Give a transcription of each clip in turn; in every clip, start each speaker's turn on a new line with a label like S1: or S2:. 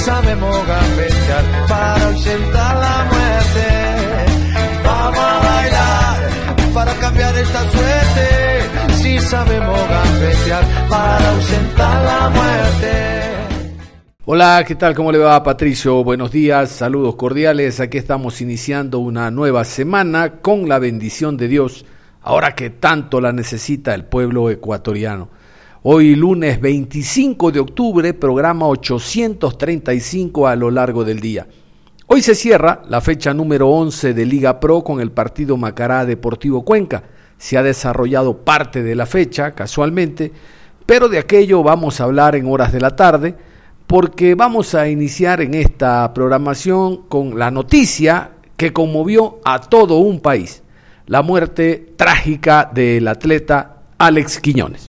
S1: Sabemos gambetear para ausentar la muerte. Vamos a bailar para cambiar esta suerte. Si sabemos gambetear para ausentar la muerte.
S2: Hola, ¿qué tal? ¿Cómo le va Patricio? Buenos días, saludos cordiales. Aquí estamos iniciando una nueva semana con la bendición de Dios, ahora que tanto la necesita el pueblo ecuatoriano. Hoy lunes 25 de octubre, programa 835 a lo largo del día. Hoy se cierra la fecha número 11 de Liga Pro con el partido Macará Deportivo Cuenca. Se ha desarrollado parte de la fecha, casualmente, pero de aquello vamos a hablar en horas de la tarde, porque vamos a iniciar en esta programación con la noticia que conmovió a todo un país, la muerte trágica del atleta Alex Quiñones.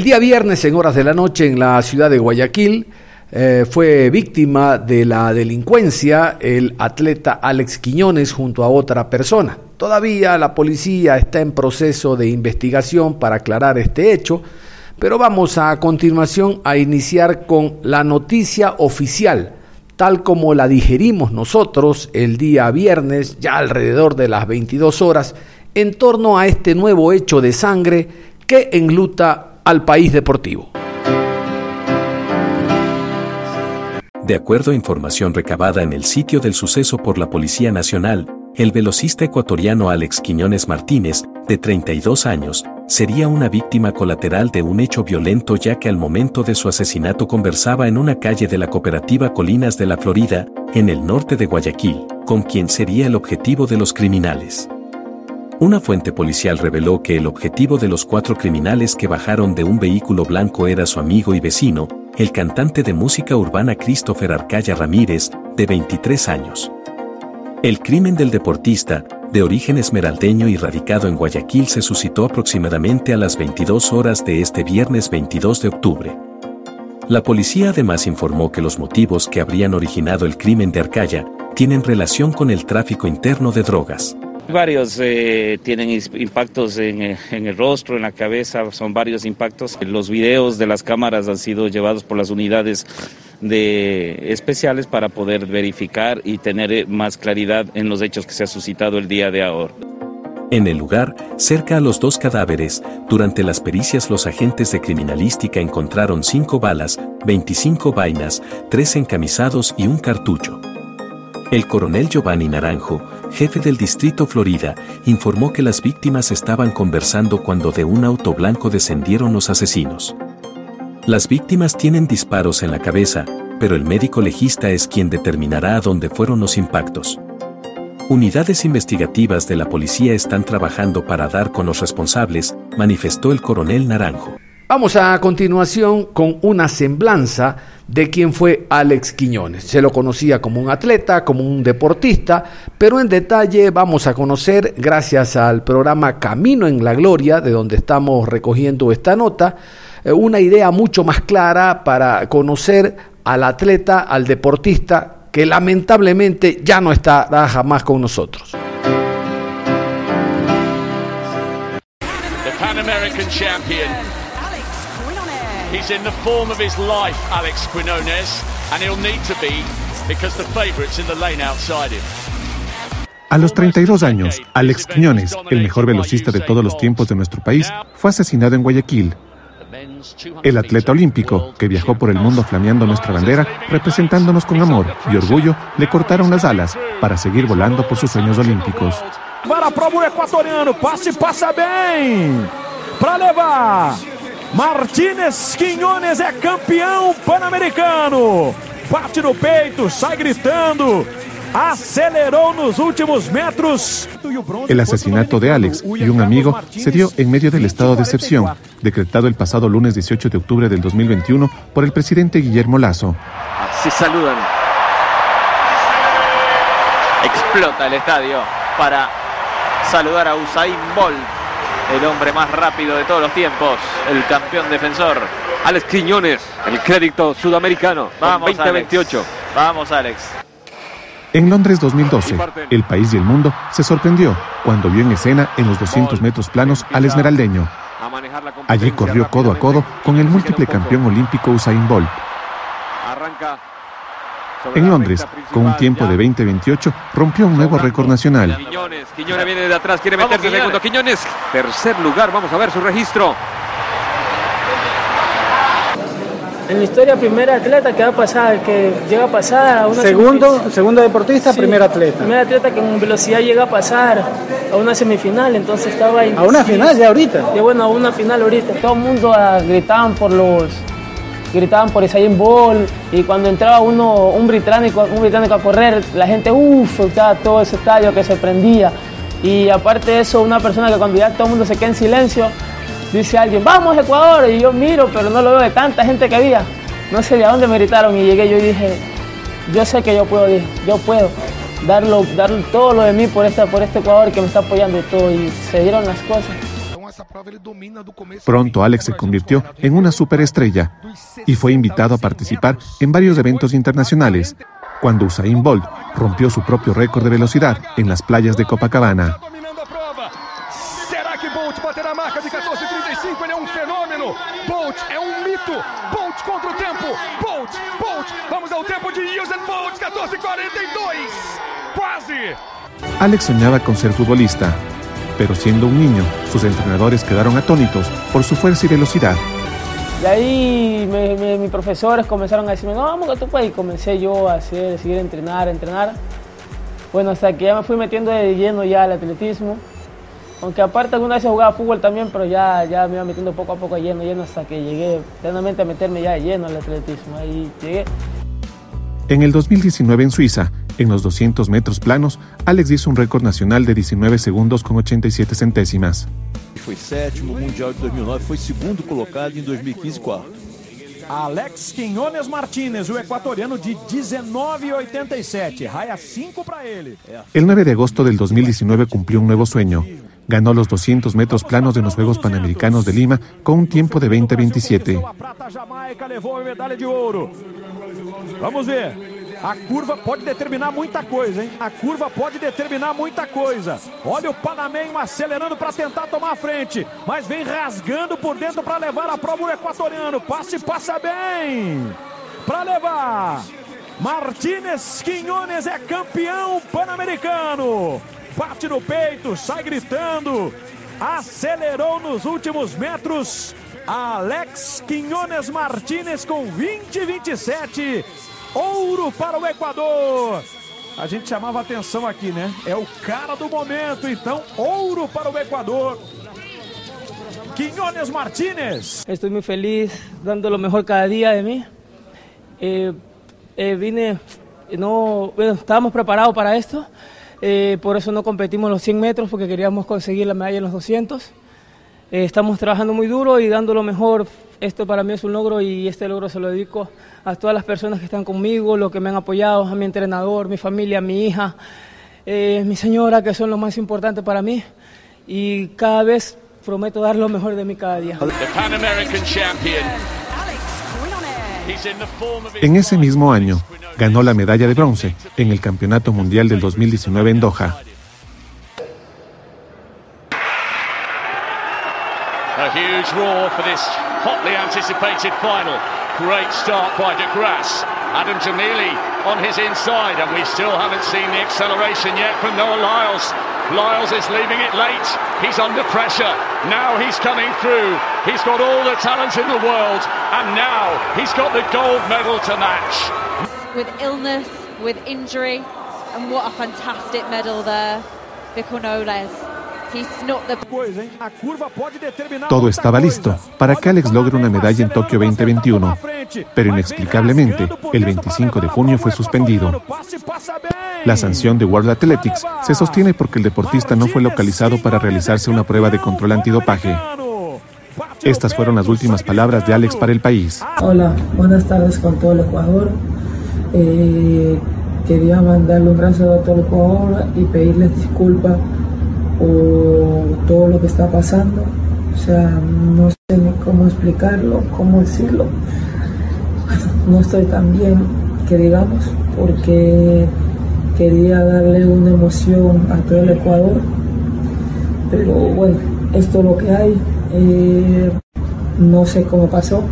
S2: El día viernes, en horas de la noche, en la ciudad de Guayaquil, eh, fue víctima de la delincuencia el atleta Alex Quiñones junto a otra persona. Todavía la policía está en proceso de investigación para aclarar este hecho, pero vamos a continuación a iniciar con la noticia oficial, tal como la digerimos nosotros el día viernes, ya alrededor de las 22 horas, en torno a este nuevo hecho de sangre que enluta al país deportivo.
S3: De acuerdo a información recabada en el sitio del suceso por la Policía Nacional, el velocista ecuatoriano Alex Quiñones Martínez, de 32 años, sería una víctima colateral de un hecho violento ya que al momento de su asesinato conversaba en una calle de la cooperativa Colinas de la Florida, en el norte de Guayaquil, con quien sería el objetivo de los criminales. Una fuente policial reveló que el objetivo de los cuatro criminales que bajaron de un vehículo blanco era su amigo y vecino, el cantante de música urbana Christopher Arcaya Ramírez, de 23 años. El crimen del deportista, de origen esmeraldeño y radicado en Guayaquil, se suscitó aproximadamente a las 22 horas de este viernes 22 de octubre. La policía además informó que los motivos que habrían originado el crimen de Arcaya tienen relación con el tráfico interno de drogas.
S4: Varios eh, tienen impactos eh, en, el rostro, en la cabeza, son varios impactos. Los videos de las cámaras han sido llevados por las unidades de especiales para poder verificar y tener eh, más claridad en los hechos que se ha suscitado el día de ahora.
S3: En el lugar, cerca a los dos cadáveres, durante las pericias los agentes de criminalística encontraron cinco balas, 25 vainas, tres encamisados y un cartucho. El coronel Giovanni Naranjo, jefe del distrito Florida, informó que las víctimas estaban conversando cuando de un auto blanco descendieron los asesinos. Las víctimas tienen disparos en la cabeza, pero el médico legista es quien determinará a dónde fueron los impactos. Unidades investigativas de la policía están trabajando para dar con los responsables, manifestó el coronel Naranjo.
S2: Vamos a continuación con una semblanza de quién fue Alex Quiñones. Se lo conocía como un atleta, como un deportista, pero en detalle vamos a conocer, gracias al programa Camino en la Gloria, de donde estamos recogiendo esta nota, eh, una idea mucho más clara para conocer al atleta, al deportista, que lamentablemente ya no estará jamás con nosotros.
S5: He's in the form of his life, Alex Quinones, and he'll need to be because the favourite's in the lane outside him.
S6: A los 32 años, Alex Quiñones, el mejor velocista de todos los tiempos de nuestro país, fue asesinado en Guayaquil. El atleta olímpico, que viajó por el mundo flameando nuestra bandera, representándonos con amor y orgullo, le cortaron las alas para seguir volando por sus sueños olímpicos.
S7: Para prova equatoriano, passe passa bem. Para levar. Martínez Quinones é campeão pan-americano. Bate no peito, sai gritando. aceleró los últimos metros.
S6: El asesinato de Alex y un amigo se dio en medio del estado de excepción, decretado el pasado lunes 18 de octubre del 2021 por el presidente Guillermo Lazo.
S8: Se saludan. Explota el estadio para saludar a Usain Bolt, el hombre más rápido de todos los tiempos, el campeón defensor. Alex Quiñones, el crédito sudamericano. Vamos, 2028. Vamos, Alex.
S6: En Londres 2012, el país y el mundo se sorprendió cuando vio en escena en los 200 metros planos al esmeraldeño. Allí corrió codo a codo con el múltiple campeón olímpico Usain Bolt. En Londres, con un tiempo de 20-28, rompió un nuevo récord nacional.
S8: Quiñones, Quiñones viene de atrás, quiere meterse segundo. Quiñones, tercer lugar, vamos a ver su registro.
S9: En la historia, primer atleta que va a pasar, que llega a pasar a una
S10: Segundo, segundo deportista, primer atleta.
S9: Primer atleta que en velocidad llega a pasar a una semifinal, entonces estaba
S10: ¿A una final ya ahorita?
S9: Y bueno, a una final ahorita. Todo el mundo ah, gritaban por los gritaban por Usain Bolt y cuando entraba uno, un británico, un británico a correr, la gente, uff, estaba todo ese estadio que se prendía. Y aparte de eso, una persona que cuando ya todo el mundo se queda en silencio, dice alguien, vamos Ecuador, y yo miro, pero no lo veo de tanta gente que había. No sé de dónde me gritaron y llegué yo y dije, yo sé que yo puedo, yo puedo darlo, dar todo lo de mí por, esta, por este Ecuador que me está apoyando y todo, y se dieron las cosas.
S6: Pronto Alex se convirtió en una superestrella y fue invitado a participar en varios eventos internacionales, cuando Usain Bolt rompió su propio récord de velocidad en las playas de Copacabana.
S7: Bolt é mito. Bolt contra o tempo. Bolt, Bolt. Vamos ao tempo de Usain Bolt, 14:42. Quase.
S6: Alex soñaba con ser futbolista, pero siendo un niño, sus entrenadores quedaron atónitos por su fuerza y velocidad.
S9: Y ahí mis profesores comenzaron a decirme, no, vamos a tu país. Y comencé yo a hacer, seguir a entrenar, a entrenar. Bueno, hasta que ya me fui metiendo de lleno ya al atletismo. Aunque aparte alguna vez jugaba fútbol también, pero ya, ya me iba metiendo poco a poco lleno, lleno, hasta que llegué plenamente a meterme ya lleno al atletismo. Ahí llegué.
S6: En el 2019 en Suiza, en los 200 metros planos, Alex hizo un récord nacional de 19 segundos con 87 centésimas.
S11: Fue séptimo mundial de 2009, fue segundo colocado en 2015 cuarto.
S7: Alex Quinones Martínez, o ecuatoriano de 19,87. Raya 5 para él.
S6: El 9 de agosto del 2019 cumplió un nuevo sueño ganó los 200 metros planos de los Juegos Panamericanos de Lima con un tiempo de 20-27.
S7: Vamos ver. A curva pode determinar muita coisa, hein? A curva pode determinar muita coisa. Olha o Panamenho acelerando para tentar tomar a frente, mas vem rasgando por dentro para levar a prova o equatoriano. Passe passa bem. Para levar. Martínez Quinones é campeão pan-americano bate no peito, sai gritando, acelerou nos últimos metros. Alex Quinones Martinez com 20 27. Ouro para o Equador. A gente chamava atenção aqui, né? É o cara do momento, então, ouro para o Equador. Quinones Martínez.
S9: Estou muito feliz, dando o melhor cada dia de mim. Eh, eh, vine, no, bueno, preparados para esto. Eh, por eso no competimos los 100 metros porque queríamos conseguir la medalla en los 200. Eh, estamos trabajando muy duro y dando lo mejor. Esto para mí es un logro y este logro se lo dedico a todas las personas que están conmigo, los que me han apoyado, a mi entrenador, mi familia, mi hija, eh, mi señora, que son lo más importante para mí. Y cada vez prometo dar lo mejor de mí cada día.
S6: En ese mismo año, ganó la medalla de bronce en el Campeonato Mundial del 2019 en Doha.
S5: Huge roar for this hotly anticipated final. Great start by De Grasse. Adam Jamili on his inside, and we still haven't seen the acceleration yet from Noah Lyles. Lyles is leaving it late. He's under pressure. Now he's coming through. He's got all the talent in the world, and now he's got the gold medal to match.
S12: With illness, with injury, and what a fantastic medal there, Vico Noles.
S6: Todo estaba listo para que Alex logre una medalla en Tokio 2021, pero inexplicablemente el 25 de junio fue suspendido. La sanción de World Athletics se sostiene porque el deportista no fue localizado para realizarse una prueba de control antidopaje. Estas fueron las últimas palabras de Alex para el país.
S13: Hola, buenas tardes con todo el Ecuador. Eh, quería mandarle un gran saludo a todo el Ecuador y pedirles disculpas por todo lo que está pasando. O sea, no sé ni cómo explicarlo, cómo decirlo. No estoy tan bien que digamos, porque quería darle una emoción a todo el Ecuador. Pero bueno, esto es lo que hay. Eh, no sé cómo pasó.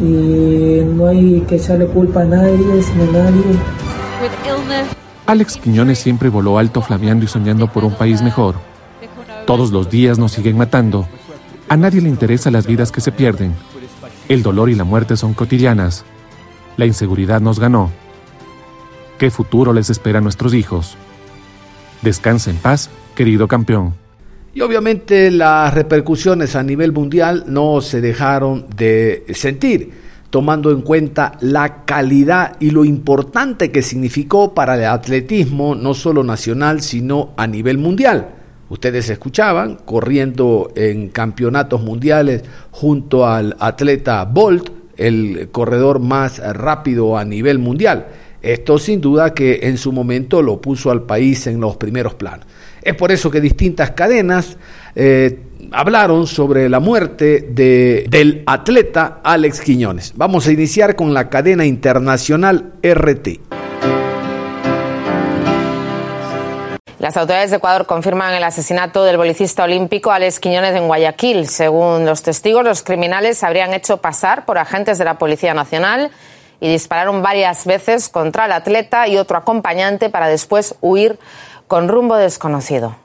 S13: Y no hay que echarle culpa a nadie, sino a nadie.
S6: Alex Quiñones siempre voló alto flameando y soñando por un país mejor. Todos los días nos siguen matando. A nadie le interesa las vidas que se pierden. El dolor y la muerte son cotidianas. La inseguridad nos ganó. ¿Qué futuro les espera a nuestros hijos? Descansa en paz, querido campeón.
S2: Y obviamente las repercusiones a nivel mundial no se dejaron de sentir tomando en cuenta la calidad y lo importante que significó para el atletismo, no solo nacional, sino a nivel mundial. Ustedes escuchaban, corriendo en campeonatos mundiales junto al atleta Bolt, el corredor más rápido a nivel mundial. Esto sin duda que en su momento lo puso al país en los primeros planos. Es por eso que distintas cadenas eh, hablaron sobre la muerte de, del atleta Alex Quiñones. Vamos a iniciar con la cadena internacional RT.
S14: Las autoridades de Ecuador confirman el asesinato del bolicista olímpico Alex Quiñones en Guayaquil. Según los testigos, los criminales se habrían hecho pasar por agentes de la Policía Nacional y dispararon varias veces contra el atleta y otro acompañante para después huir con rumbo desconocido.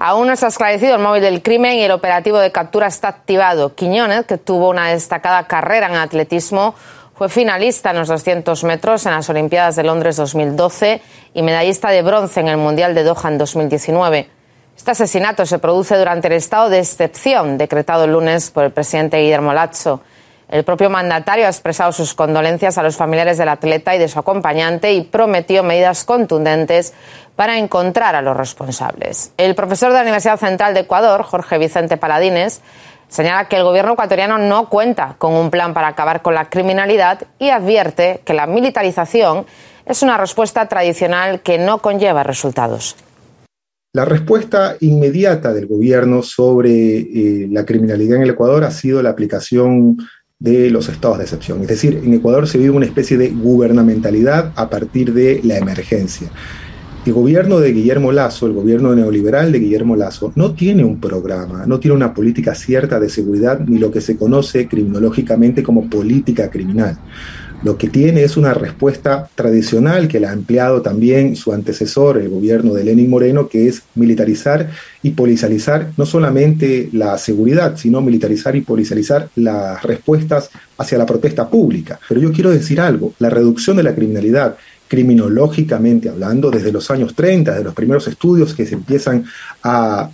S14: Aún no está esclarecido el móvil del crimen y el operativo de captura está activado. Quiñones, que tuvo una destacada carrera en atletismo, fue finalista en los 200 metros en las Olimpiadas de Londres 2012 y medallista de bronce en el Mundial de Doha en 2019. Este asesinato se produce durante el estado de excepción decretado el lunes por el presidente Guillermo Lazo. El propio mandatario ha expresado sus condolencias a los familiares del atleta y de su acompañante y prometió medidas contundentes para encontrar a los responsables. El profesor de la Universidad Central de Ecuador, Jorge Vicente Paladines, señala que el gobierno ecuatoriano no cuenta con un plan para acabar con la criminalidad y advierte que la militarización es una respuesta tradicional que no conlleva resultados.
S15: La respuesta inmediata del gobierno sobre eh, la criminalidad en el Ecuador ha sido la aplicación de los estados de excepción. Es decir, en Ecuador se vive una especie de gubernamentalidad a partir de la emergencia. El gobierno de Guillermo Lazo, el gobierno neoliberal de Guillermo Lazo, no tiene un programa, no tiene una política cierta de seguridad ni lo que se conoce criminológicamente como política criminal. Lo que tiene es una respuesta tradicional que la ha empleado también su antecesor, el gobierno de Lenin Moreno, que es militarizar y policializar no solamente la seguridad, sino militarizar y policializar las respuestas hacia la protesta pública. Pero yo quiero decir algo, la reducción de la criminalidad criminológicamente hablando, desde los años 30, de los primeros estudios que se empiezan a,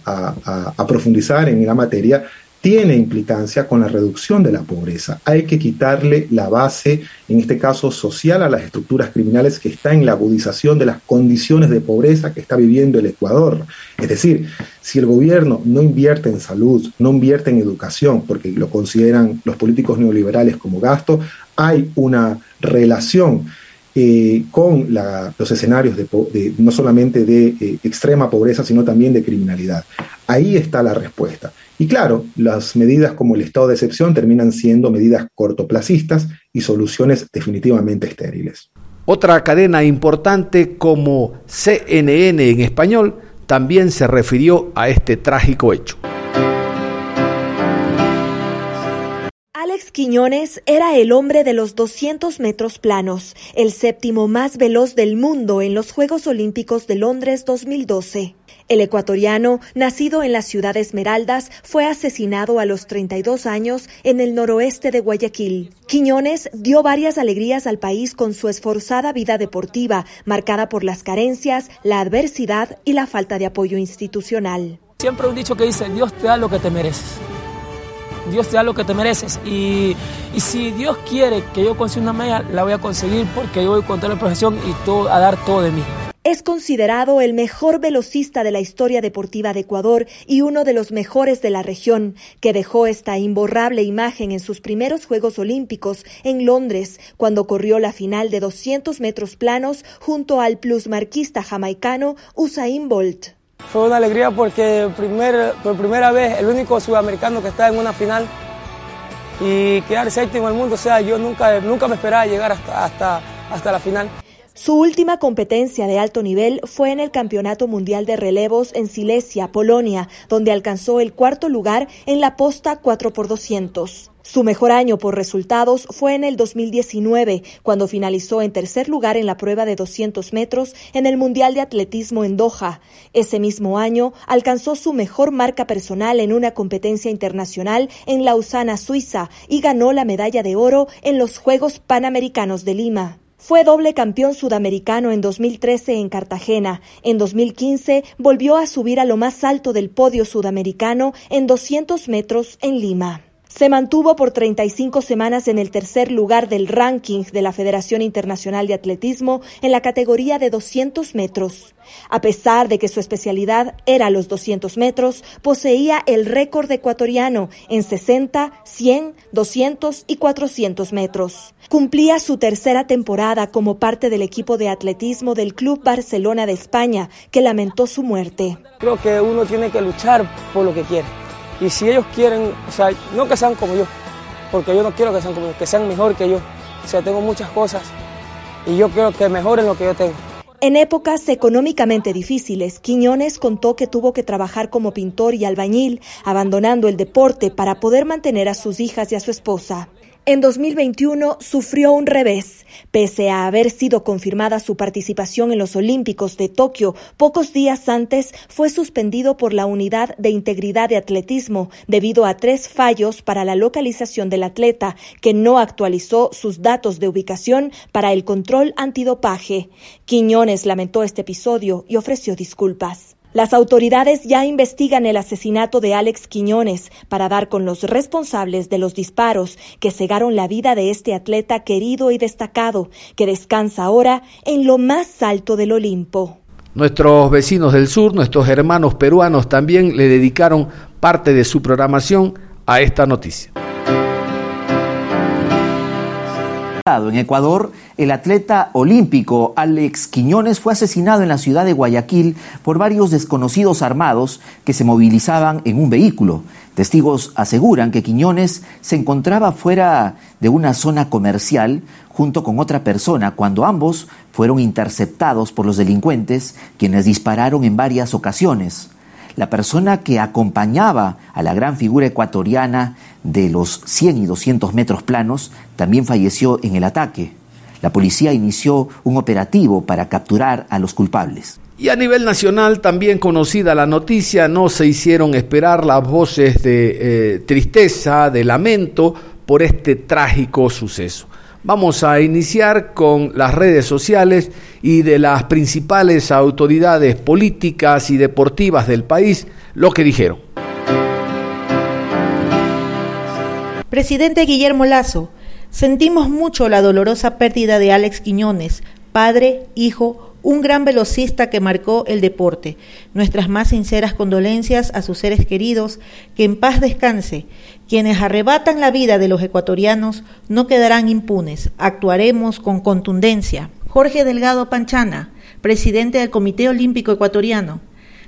S15: a profundizar en la materia, tiene implicancia con la reducción de la pobreza. Hay que quitarle la base, en este caso social, a las estructuras criminales que está en la agudización de las condiciones de pobreza que está viviendo el Ecuador. Es decir, si el gobierno no invierte en salud, no invierte en educación, porque lo consideran los políticos neoliberales como gasto, hay una relación eh, con los escenarios de, no solamente de eh, extrema pobreza, sino también de criminalidad. Ahí está la respuesta. Y claro, las medidas como el estado de excepción terminan siendo medidas cortoplacistas y soluciones definitivamente estériles.
S2: Otra cadena importante como CNN en español también se refirió a este trágico hecho.
S16: Alex Quiñones era el hombre de los 200 metros planos, el séptimo más veloz del mundo en los Juegos Olímpicos de Londres 2012. El ecuatoriano, nacido en la ciudad de Esmeraldas, fue asesinado a los 32 años en el noroeste de Guayaquil. Quiñones dio varias alegrías al país con su esforzada vida deportiva, marcada por las carencias, la adversidad y la falta de apoyo institucional.
S9: Siempre un dicho que dice, Dios te da lo que te mereces. Dios te da lo que te mereces. Y, y si Dios quiere que yo consiga una medalla, la voy a conseguir porque yo voy con toda la profesión y todo, a dar todo de mí.
S16: Es considerado el mejor velocista de la historia deportiva de Ecuador y uno de los mejores de la región, que dejó esta imborrable imagen en sus primeros Juegos Olímpicos en Londres, cuando corrió la final de 200 metros planos junto al plusmarquista jamaicano Usain Bolt.
S9: Fue una alegría porque por primera vez el único sudamericano que está en una final y quedar séptimo en el mundo, o sea, yo nunca, nunca me esperaba llegar hasta, hasta, hasta la final.
S16: Su última competencia de alto nivel fue en el Campeonato Mundial de Relevos en Silesia, Polonia, donde alcanzó el cuarto lugar en la posta 4x200. Su mejor año por resultados fue en el 2019, cuando finalizó en tercer lugar en la prueba de 200 metros en el Mundial de Atletismo en Doha. Ese mismo año alcanzó su mejor marca personal en una competencia internacional en Lausana, Suiza, y ganó la medalla de oro en los Juegos Panamericanos de Lima. Fue doble campeón sudamericano en 2013 en Cartagena. En 2015 volvió a subir a lo más alto del podio sudamericano en 200 metros en Lima. Se mantuvo por 35 semanas en el tercer lugar del ranking de la Federación Internacional de Atletismo en la categoría de 200 metros. A pesar de que su especialidad era los 200 metros, poseía el récord ecuatoriano en 60, 100, 200 y 400 metros. Cumplía su tercera temporada como parte del equipo de atletismo del Club Barcelona de España, que lamentó su muerte.
S9: Creo que uno tiene que luchar por lo que quiere. Y si ellos quieren, o sea, no que sean como yo, porque yo no quiero que sean como yo, que sean mejor que yo. O sea, tengo muchas cosas y yo quiero que mejoren lo que yo tengo.
S16: En épocas económicamente difíciles, Quiñones contó que tuvo que trabajar como pintor y albañil, abandonando el deporte para poder mantener a sus hijas y a su esposa. En 2021 sufrió un revés. Pese a haber sido confirmada su participación en los Olímpicos de Tokio, pocos días antes fue suspendido por la Unidad de Integridad de Atletismo debido a tres fallos para la localización del atleta, que no actualizó sus datos de ubicación para el control antidopaje. Quiñones lamentó este episodio y ofreció disculpas. Las autoridades ya investigan el asesinato de Alex Quiñones para dar con los responsables de los disparos que cegaron la vida de este atleta querido y destacado, que descansa ahora en lo más alto del Olimpo.
S2: Nuestros vecinos del sur, nuestros hermanos peruanos también le dedicaron parte de su programación a esta noticia.
S17: En Ecuador, el atleta olímpico Alex Quiñones fue asesinado en la ciudad de Guayaquil por varios desconocidos armados que se movilizaban en un vehículo. Testigos aseguran que Quiñones se encontraba fuera de una zona comercial junto con otra persona cuando ambos fueron interceptados por los delincuentes quienes dispararon en varias ocasiones. La persona que acompañaba a la gran figura ecuatoriana de los 100 y 200 metros planos también falleció en el ataque. La policía inició un operativo para capturar a los culpables.
S2: Y a nivel nacional, también conocida la noticia, no se hicieron esperar las voces de eh, tristeza, de lamento por este trágico suceso. Vamos a iniciar con las redes sociales y de las principales autoridades políticas y deportivas del país lo que dijeron.
S18: Presidente Guillermo Lazo, sentimos mucho la dolorosa pérdida de Alex Quiñones, padre, hijo, un gran velocista que marcó el deporte. Nuestras más sinceras condolencias a sus seres queridos, que en paz descanse. Quienes arrebatan la vida de los ecuatorianos no quedarán impunes. Actuaremos con contundencia. Jorge Delgado Panchana, presidente del Comité Olímpico Ecuatoriano.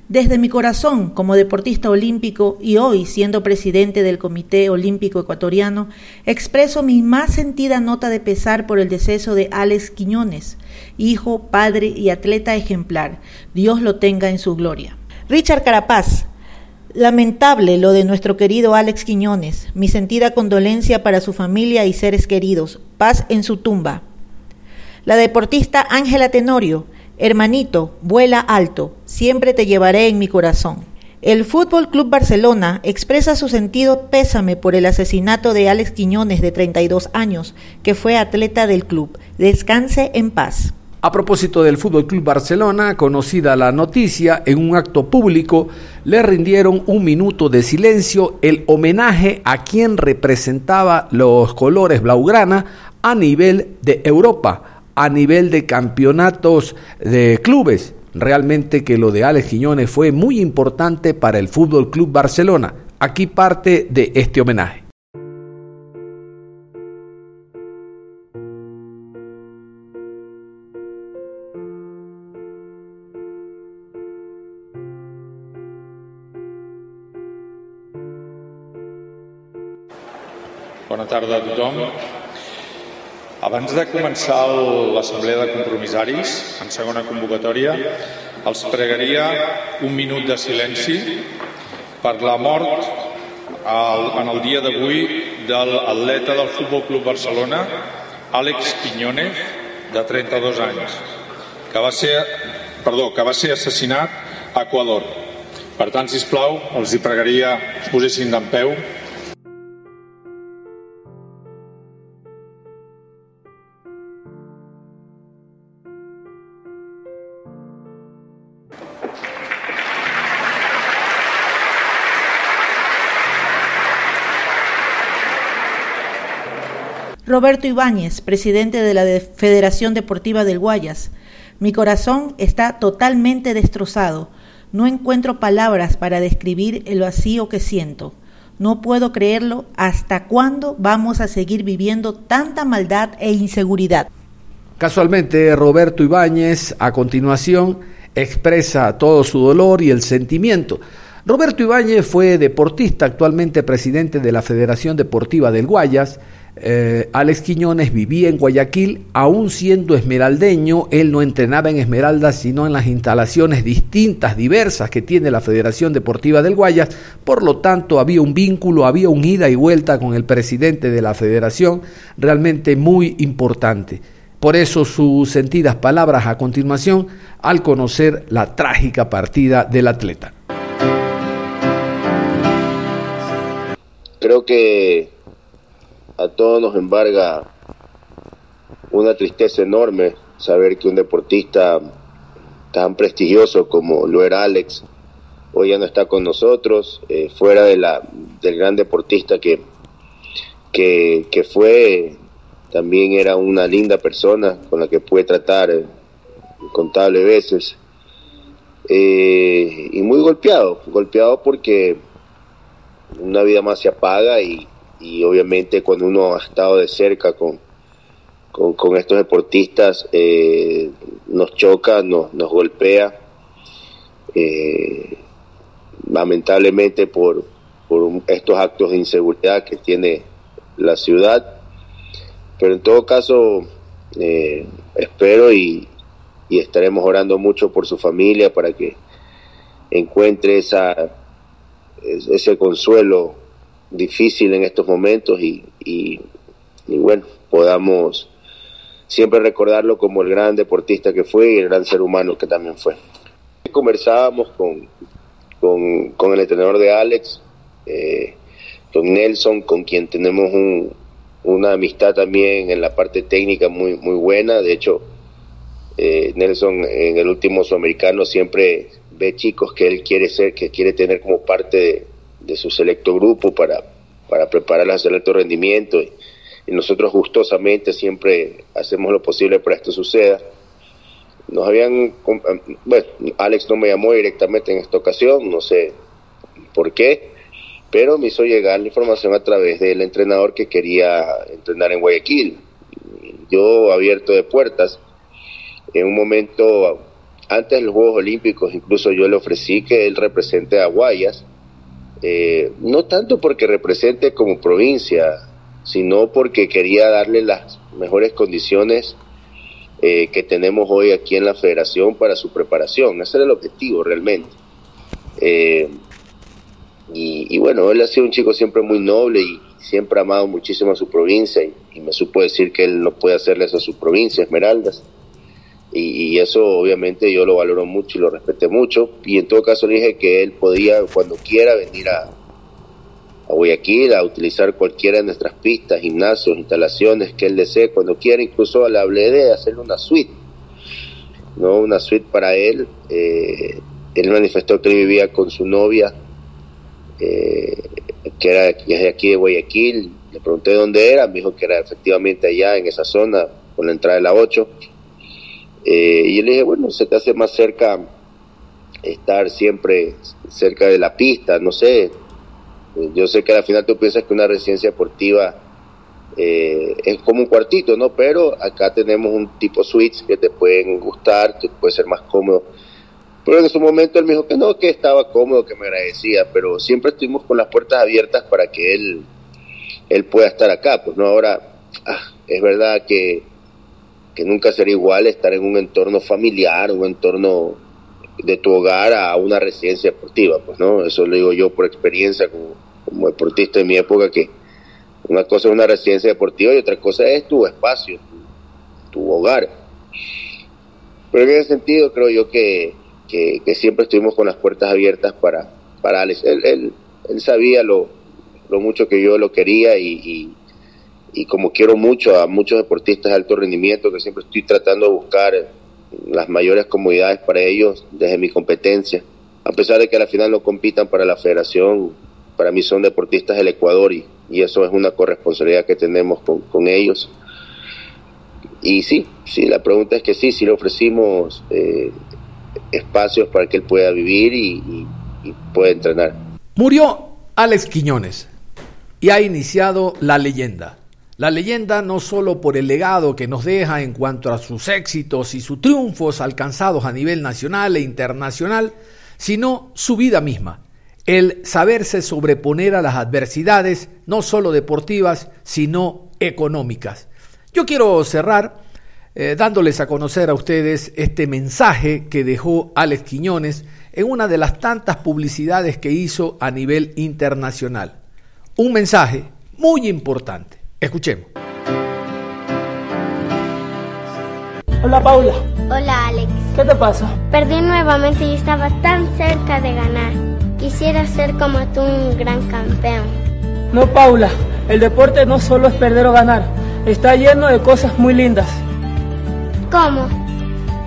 S18: Desde mi corazón, como deportista olímpico y hoy siendo presidente del Comité Olímpico Ecuatoriano, expreso mi más sentida nota de pesar por el deceso de Alex Quiñones, hijo, padre y atleta ejemplar. Dios lo tenga en su gloria. Richard Carapaz, Lamentable lo de nuestro querido Alex Quiñones. Mi sentida condolencia para su familia y seres queridos. Paz en su tumba. La deportista Ángela Tenorio. Hermanito, vuela alto. Siempre te llevaré en mi corazón. El Fútbol Club Barcelona expresa su sentido pésame por el asesinato de Alex Quiñones de 32 años, que fue atleta del club. Descanse en paz.
S2: A propósito del Fútbol Club Barcelona, conocida la noticia, en un acto público le rindieron un minuto de silencio el homenaje a quien representaba los colores blaugrana a nivel de Europa, a nivel de campeonatos de clubes. Realmente que lo de Alex Quiñones fue muy importante para el Fútbol Club Barcelona. Aquí parte de este homenaje.
S19: Bona tarda a tothom. Abans de començar l'assemblea de compromissaris, en segona convocatòria, els pregaria un minut de silenci per la mort en el dia d'avui de l'atleta del Futbol Club Barcelona, Àlex Quiñones, de 32 anys, que va ser, perdó, que va ser assassinat a Equador. Per tant, si plau, els hi pregaria que es posessin d'en peu
S18: Roberto Ibáñez, presidente de la Federación Deportiva del Guayas. Mi corazón está totalmente destrozado. No encuentro palabras para describir el vacío que siento. No puedo creerlo. ¿Hasta cuándo vamos a seguir viviendo tanta maldad e inseguridad?
S2: Casualmente, Roberto Ibáñez, a continuación, expresa todo su dolor y el sentimiento. Roberto Ibáñez fue deportista, actualmente presidente de la Federación Deportiva del Guayas, eh, Alex Quiñones vivía en Guayaquil, aún siendo esmeraldeño, él no entrenaba en Esmeraldas, sino en las instalaciones distintas, diversas que tiene la Federación Deportiva del Guayas, por lo tanto había un vínculo, había un ida y vuelta con el presidente de la federación, realmente muy importante. Por eso sus sentidas palabras a continuación al conocer la trágica partida del atleta.
S20: Creo que a todos nos embarga una tristeza enorme saber que un deportista tan prestigioso como lo era Alex hoy ya no está con nosotros, eh, fuera de la, del gran deportista que, que, fue, también era una linda persona con la que pude tratar incontables veces. Eh, y muy golpeado, golpeado porque una vida más se apaga y, y obviamente cuando uno ha estado de cerca con, con, estos deportistas eh, nos choca, nos, nos golpea, eh, lamentablemente por, por estos actos de inseguridad que tiene la ciudad, pero en todo caso eh, espero y, y estaremos orando mucho por su familia para que encuentre esa, ese consuelo difícil en estos momentos y, y, bueno, podamos siempre recordarlo como el gran deportista que fue y el gran ser humano que también fue. Conversábamos con, con, el entrenador de Alex, eh, con Nelson, con quien tenemos un, una amistad también en la parte técnica muy, muy buena. De hecho, eh, Nelson en el último sudamericano siempre ve chicos que él quiere ser, que quiere tener como parte de, de su selecto grupo para, para prepararlas al alto rendimiento y, nosotros gustosamente siempre hacemos lo posible para que esto suceda. Nos habían, bueno, Alex no me llamó directamente en esta ocasión, no sé por qué, pero me hizo llegar la información a través del entrenador que quería entrenar en Guayaquil. Yo abierto de puertas, en un momento antes de los Juegos Olímpicos, incluso yo le ofrecí que él represente a Guayas eh, no tanto porque represente como provincia, sino porque quería darle las mejores condiciones eh, que tenemos hoy aquí en la federación para su preparación. Ese era el objetivo realmente. Eh, y, bueno, él ha sido un chico siempre muy noble y siempre ha amado muchísimo a su provincia y, me supo decir que él no puede hacerle eso a su provincia, Esmeraldas. Y, eso obviamente yo lo valoro mucho y lo respeté mucho. Y en todo caso le dije que él podía cuando quiera venir a, a Guayaquil a utilizar cualquiera de nuestras pistas, gimnasios, instalaciones que él desee, cuando quiera. Incluso le hablé de hacerle una suite, ¿no? Una suite para él. Eh, él manifestó que él vivía con su novia eh, que era de aquí de Guayaquil. Le pregunté dónde era, me dijo que era efectivamente allá en esa zona, con la entrada de la 8. Eh, y le dije, bueno, se te hace más cerca estar siempre cerca de la pista, no sé. Yo sé que al final tú piensas que una residencia deportiva eh, es como un cuartito, ¿no? Pero acá tenemos un tipo suites que te pueden gustar, que puede ser más cómodo pero en su momento él me dijo que no, que estaba cómodo, que me agradecía, pero siempre estuvimos con las puertas abiertas para que él, él pueda estar acá. Pues no, ahora ah, es verdad que, que nunca será igual estar en un entorno familiar, un entorno de tu hogar a una residencia deportiva, pues no, eso lo digo yo por experiencia como, como deportista de mi época, que una cosa es una residencia deportiva y otra cosa es tu espacio, tu hogar. Pero en ese sentido creo yo que que, siempre estuvimos con las puertas abiertas para, para Alex. Él, él, él sabía lo, lo, mucho que yo lo quería y, y, como quiero mucho a muchos deportistas de alto rendimiento, que siempre estoy tratando de buscar las mayores comodidades para ellos desde mi competencia. A pesar de que al final no compitan para la federación, para mí son deportistas del Ecuador y, y eso es una corresponsabilidad que tenemos con, con ellos. Y sí, sí, la pregunta es que sí, sí le ofrecimos eh, espacios para que él pueda vivir y, pueda entrenar.
S2: Murió Alex Quiñones y ha iniciado la leyenda. La leyenda no solo por el legado que nos deja en cuanto a sus éxitos y sus triunfos alcanzados a nivel nacional e internacional, sino su vida misma, el saberse sobreponer a las adversidades, no solo deportivas, sino económicas. Yo quiero cerrar eh, dándoles a conocer a ustedes este mensaje que dejó Alex Quiñones en una de las tantas publicidades que hizo a nivel internacional. Un mensaje muy importante. Escuchemos.
S9: Hola Paula.
S21: Hola Alex.
S9: ¿Qué te pasa?
S21: Perdí nuevamente y estaba tan cerca de ganar. Quisiera ser como tú un gran campeón.
S9: No Paula, el deporte no solo es perder o ganar, está lleno de cosas muy lindas.
S21: ¿Cómo?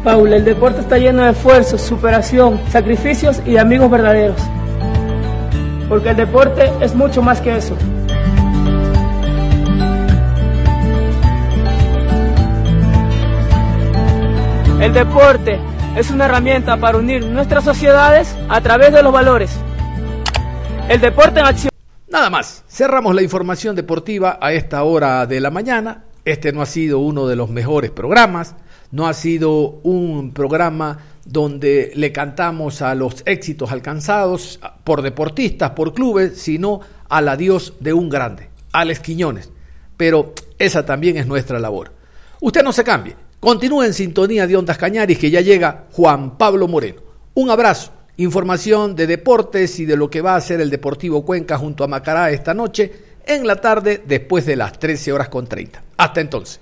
S9: Paula, el deporte está lleno de esfuerzos, superación, sacrificios y amigos verdaderos. Porque el deporte es mucho más que eso. El deporte es una herramienta para unir nuestras sociedades a través de los valores. El deporte en acción.
S2: Nada más, cerramos la información deportiva a esta hora de la mañana. Este no ha sido uno de los mejores programas no ha sido un programa donde le cantamos a los éxitos alcanzados por deportistas, por clubes, sino al adiós de un grande, Alex Quiñones. Pero esa también es nuestra labor. Usted no se cambie, continúe en sintonía de Ondas Cañaris que ya llega Juan Pablo Moreno. Un abrazo, información de deportes y de lo que va a hacer el Deportivo Cuenca junto a Macará esta noche en la tarde después de las 13 horas con 30. Hasta entonces.